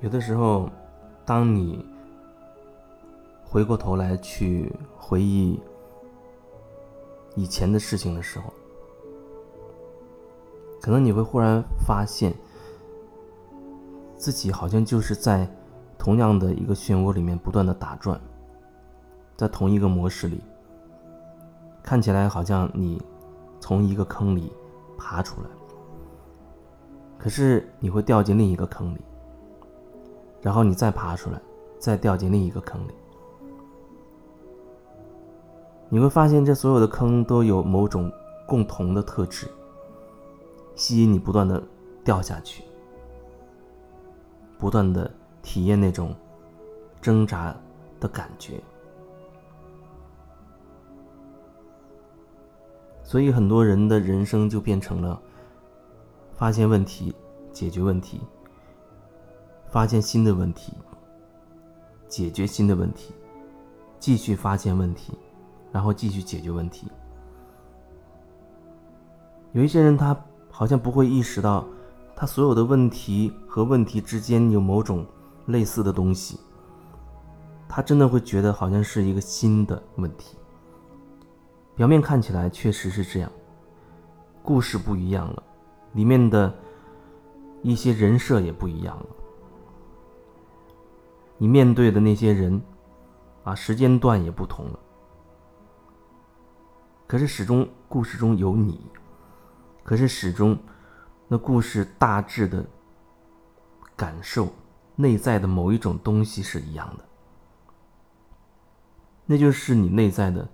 有的时候，当你回过头来去回忆以前的事情的时候，可能你会忽然发现，自己好像就是在同样的一个漩涡里面不断的打转，在同一个模式里，看起来好像你从一个坑里爬出来，可是你会掉进另一个坑里。然后你再爬出来，再掉进另一个坑里。你会发现，这所有的坑都有某种共同的特质，吸引你不断的掉下去，不断的体验那种挣扎的感觉。所以，很多人的人生就变成了发现问题、解决问题。发现新的问题，解决新的问题，继续发现问题，然后继续解决问题。有一些人，他好像不会意识到，他所有的问题和问题之间有某种类似的东西。他真的会觉得好像是一个新的问题。表面看起来确实是这样，故事不一样了，里面的一些人设也不一样了。你面对的那些人，啊，时间段也不同了。可是始终故事中有你，可是始终那故事大致的感受，内在的某一种东西是一样的，那就是你内在的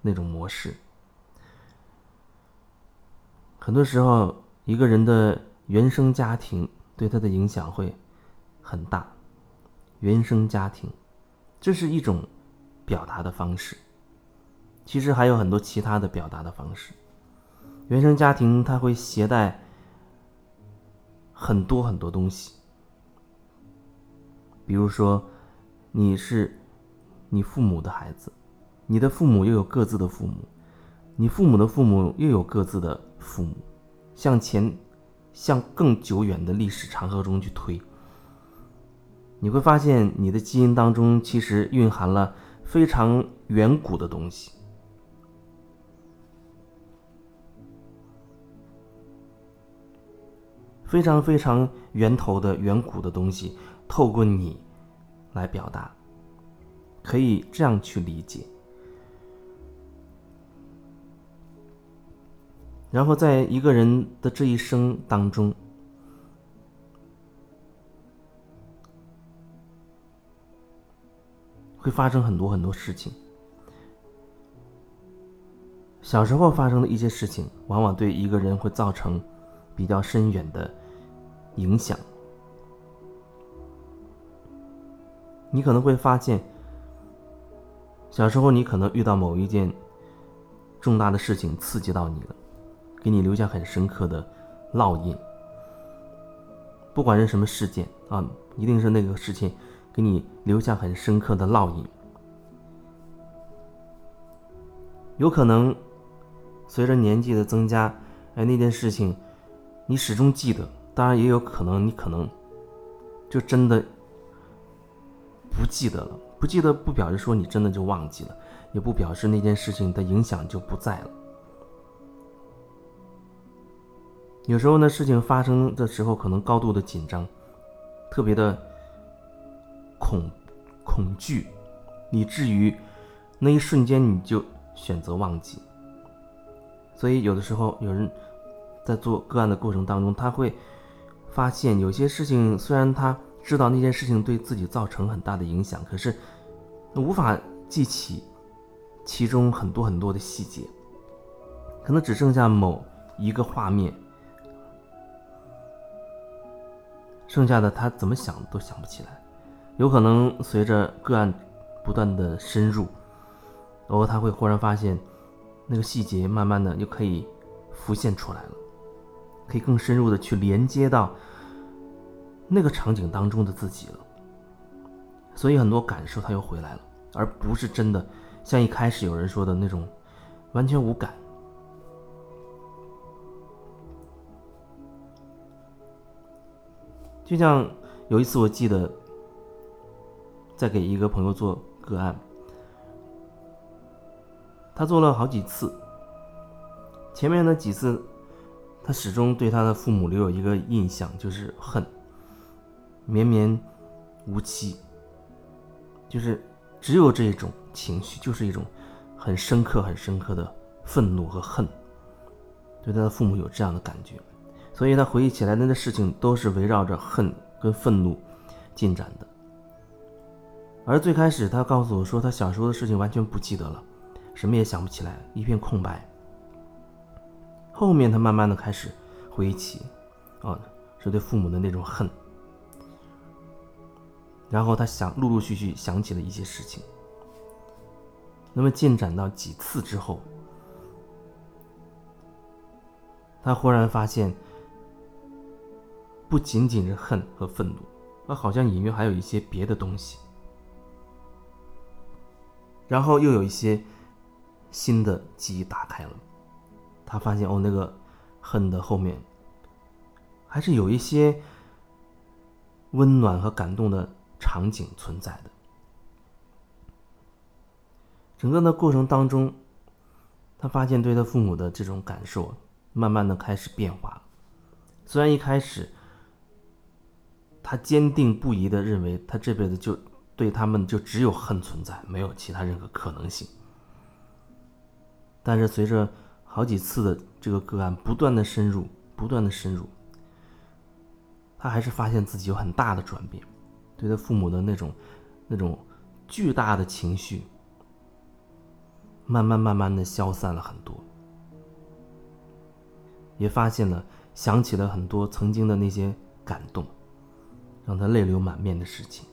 那种模式。很多时候，一个人的原生家庭对他的影响会很大。原生家庭，这是一种表达的方式。其实还有很多其他的表达的方式。原生家庭它会携带很多很多东西，比如说你是你父母的孩子，你的父母又有各自的父母，你父母的父母又有各自的父母，向前向更久远的历史长河中去推。你会发现，你的基因当中其实蕴含了非常远古的东西，非常非常源头的远古的东西，透过你来表达，可以这样去理解。然后，在一个人的这一生当中。会发生很多很多事情。小时候发生的一些事情，往往对一个人会造成比较深远的影响。你可能会发现，小时候你可能遇到某一件重大的事情刺激到你了，给你留下很深刻的烙印。不管是什么事件啊，一定是那个事情。给你留下很深刻的烙印，有可能随着年纪的增加，哎，那件事情你始终记得。当然，也有可能你可能就真的不记得了。不记得不表示说你真的就忘记了，也不表示那件事情的影响就不在了。有时候呢，事情发生的时候可能高度的紧张，特别的。恐恐惧，以至于那一瞬间你就选择忘记。所以有的时候有人在做个案的过程当中，他会发现有些事情，虽然他知道那件事情对自己造成很大的影响，可是无法记起其中很多很多的细节，可能只剩下某一个画面，剩下的他怎么想都想不起来。有可能随着个案不断的深入，然后他会忽然发现，那个细节慢慢的就可以浮现出来了，可以更深入的去连接到那个场景当中的自己了。所以很多感受他又回来了，而不是真的像一开始有人说的那种完全无感。就像有一次，我记得在给一个朋友做个案，他做了好几次，前面的几次，他始终对他的父母留有一个印象，就是恨，绵绵无期，就是只有这种情绪，就是一种很深刻、很深刻的愤怒和恨，对他的父母有这样的感觉。所以他回忆起来的那事情都是围绕着恨跟愤怒进展的。而最开始他告诉我说，他小时候的事情完全不记得了，什么也想不起来，一片空白。后面他慢慢的开始回忆起，哦，是对父母的那种恨。然后他想陆陆续续想起了一些事情。那么进展到几次之后，他忽然发现。不仅仅是恨和愤怒，那好像隐约还有一些别的东西。然后又有一些新的记忆打开了，他发现哦，那个恨的后面还是有一些温暖和感动的场景存在的。整个的过程当中，他发现对他父母的这种感受慢慢的开始变化，虽然一开始。他坚定不移的认为，他这辈子就对他们就只有恨存在，没有其他任何可能性。但是随着好几次的这个个案不断的深入，不断的深入，他还是发现自己有很大的转变，对他父母的那种那种巨大的情绪，慢慢慢慢的消散了很多，也发现了想起了很多曾经的那些感动。让他泪流满面的事情，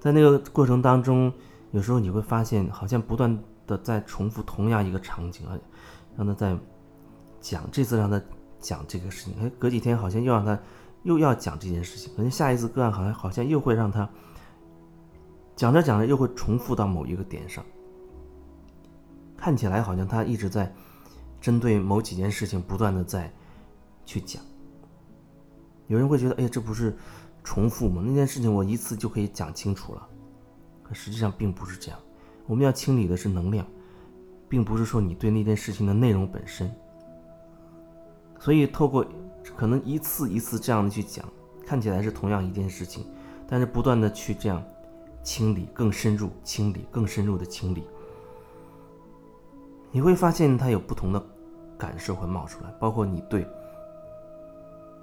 在那个过程当中，有时候你会发现，好像不断的在重复同样一个场景啊，让他在讲，这次让他讲这个事情，哎，隔几天好像又让他又要讲这件事情，可能下一次个案好像好像又会让他讲着讲着又会重复到某一个点上，看起来好像他一直在针对某几件事情不断的在去讲，有人会觉得，哎，这不是。重复吗？那件事情我一次就可以讲清楚了，可实际上并不是这样。我们要清理的是能量，并不是说你对那件事情的内容本身。所以透过可能一次一次这样的去讲，看起来是同样一件事情，但是不断的去这样清理，更深入清理，更深入的清理，你会发现它有不同的感受会冒出来，包括你对。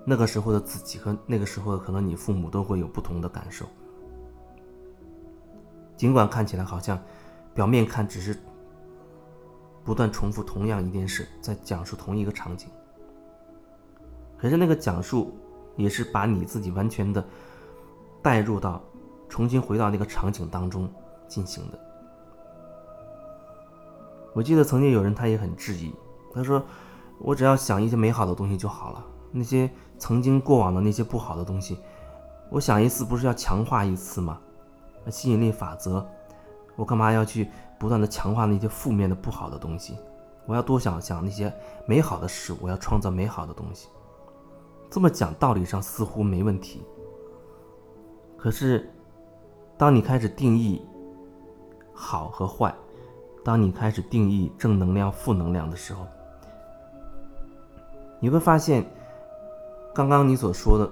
那个时候的自己和那个时候的可能你父母都会有不同的感受，尽管看起来好像表面看只是不断重复同样一件事，在讲述同一个场景，可是那个讲述也是把你自己完全的带入到，重新回到那个场景当中进行的。我记得曾经有人他也很质疑，他说：“我只要想一些美好的东西就好了，那些。”曾经过往的那些不好的东西，我想一次不是要强化一次吗？吸引力法则，我干嘛要去不断的强化那些负面的不好的东西？我要多想想那些美好的事，我要创造美好的东西。这么讲道理上似乎没问题，可是当你开始定义好和坏，当你开始定义正能量、负能量的时候，你会发现。刚刚你所说的，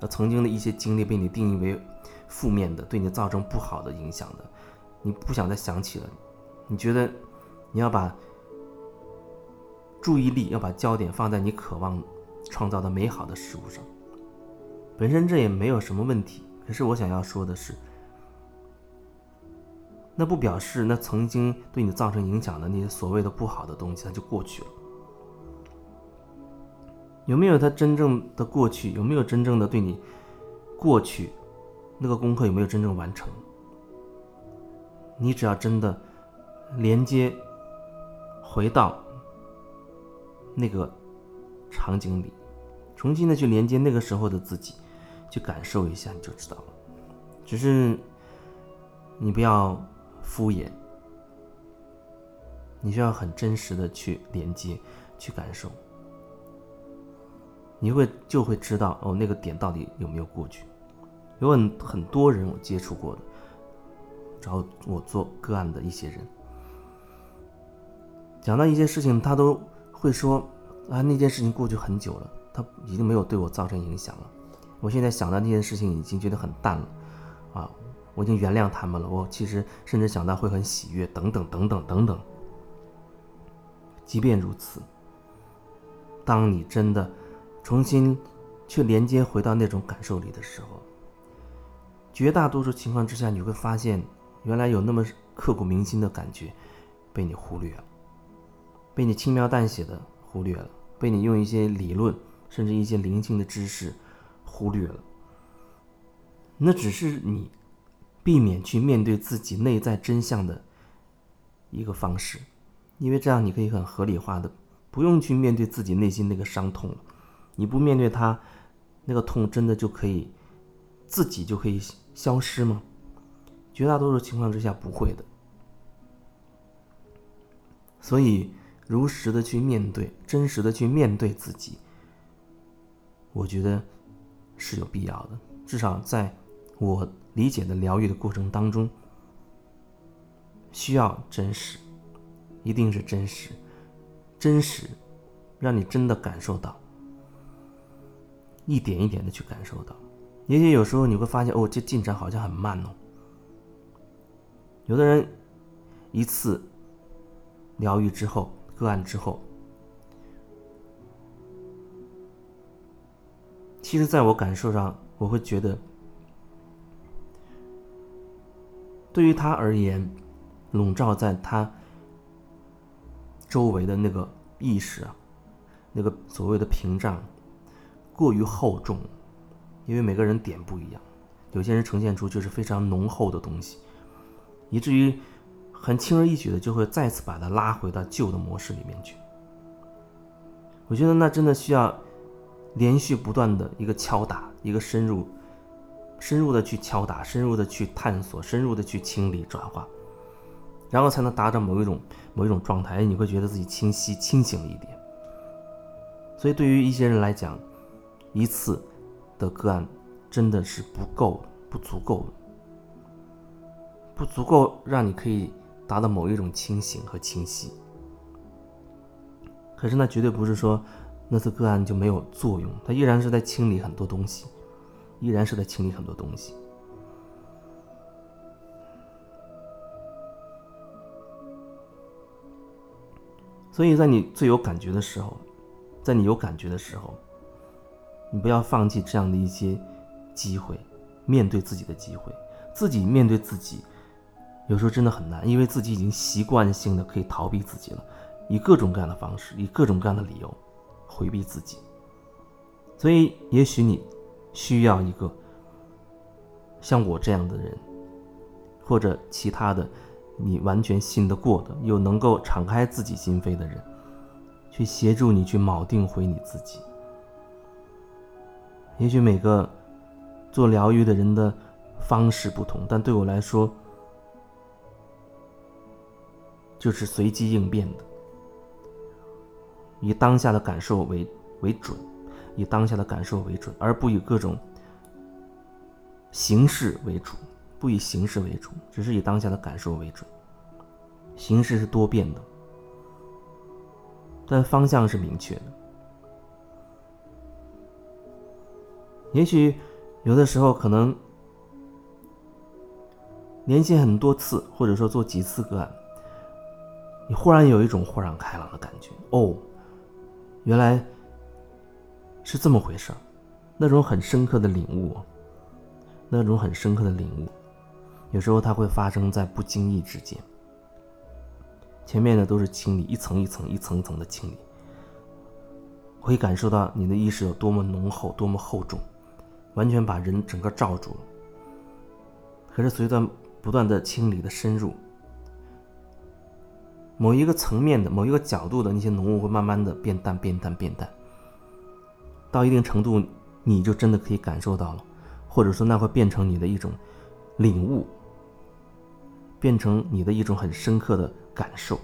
呃，曾经的一些经历被你定义为负面的，对你造成不好的影响的，你不想再想起了，你觉得你要把注意力要把焦点放在你渴望创造的美好的事物上，本身这也没有什么问题。可是我想要说的是，那不表示那曾经对你造成影响的那些所谓的不好的东西，它就过去了。有没有它真正的过去？有没有真正的对你过去那个功课有没有真正完成？你只要真的连接回到那个场景里，重新的去连接那个时候的自己，去感受一下，你就知道了。只是你不要敷衍，你需要很真实的去连接、去感受，你会就会知道哦，那个点到底有没有过去。有很很多人我接触过的，找我做个案的一些人，讲到一些事情，他都会说啊，那件事情过去很久了，他已经没有对我造成影响了。我现在想到那件事情，已经觉得很淡了，啊，我已经原谅他们了。我其实甚至想到会很喜悦，等等等等等等。即便如此，当你真的重新去连接回到那种感受里的时候，绝大多数情况之下，你会发现，原来有那么刻骨铭心的感觉，被你忽略了，被你轻描淡写的忽略了，被你用一些理论甚至一些灵性的知识忽略了。那只是你避免去面对自己内在真相的一个方式，因为这样你可以很合理化的不用去面对自己内心那个伤痛了。你不面对它，那个痛真的就可以自己就可以。消失吗？绝大多数情况之下不会的。所以，如实的去面对，真实的去面对自己，我觉得是有必要的。至少在我理解的疗愈的过程当中，需要真实，一定是真实，真实，让你真的感受到，一点一点的去感受到。也许有时候你会发现，哦，这进展好像很慢哦。有的人一次疗愈之后，个案之后，其实在我感受上，我会觉得，对于他而言，笼罩在他周围的那个意识啊，那个所谓的屏障，过于厚重。因为每个人点不一样，有些人呈现出就是非常浓厚的东西，以至于很轻而易举的就会再次把它拉回到旧的模式里面去。我觉得那真的需要连续不断的一个敲打，一个深入、深入的去敲打，深入的去探索，深入的去清理转化，然后才能达到某一种某一种状态，你会觉得自己清晰、清醒了一点。所以对于一些人来讲，一次。的个案真的是不够，不足够，不足够让你可以达到某一种清醒和清晰。可是那绝对不是说那次个案就没有作用，它依然是在清理很多东西，依然是在清理很多东西。所以在你最有感觉的时候，在你有感觉的时候。你不要放弃这样的一些机会，面对自己的机会，自己面对自己，有时候真的很难，因为自己已经习惯性的可以逃避自己了，以各种各样的方式，以各种各样的理由回避自己。所以，也许你需要一个像我这样的人，或者其他的你完全信得过的，又能够敞开自己心扉的人，去协助你去铆定回你自己。也许每个做疗愈的人的方式不同，但对我来说，就是随机应变的，以当下的感受为为准，以当下的感受为准，而不以各种形式为主，不以形式为主，只是以当下的感受为准。形式是多变的，但方向是明确的。也许有的时候可能连线很多次，或者说做几次个案，你忽然有一种豁然开朗的感觉。哦，原来是这么回事儿，那种很深刻的领悟，那种很深刻的领悟，有时候它会发生在不经意之间。前面的都是清理，一层一层、一层一层的清理，可以感受到你的意识有多么浓厚、多么厚重。完全把人整个罩住了。可是随着不断的清理的深入，某一个层面的、某一个角度的那些浓雾会慢慢的变淡、变淡、变淡。到一定程度，你就真的可以感受到了，或者说那会变成你的一种领悟，变成你的一种很深刻的感受。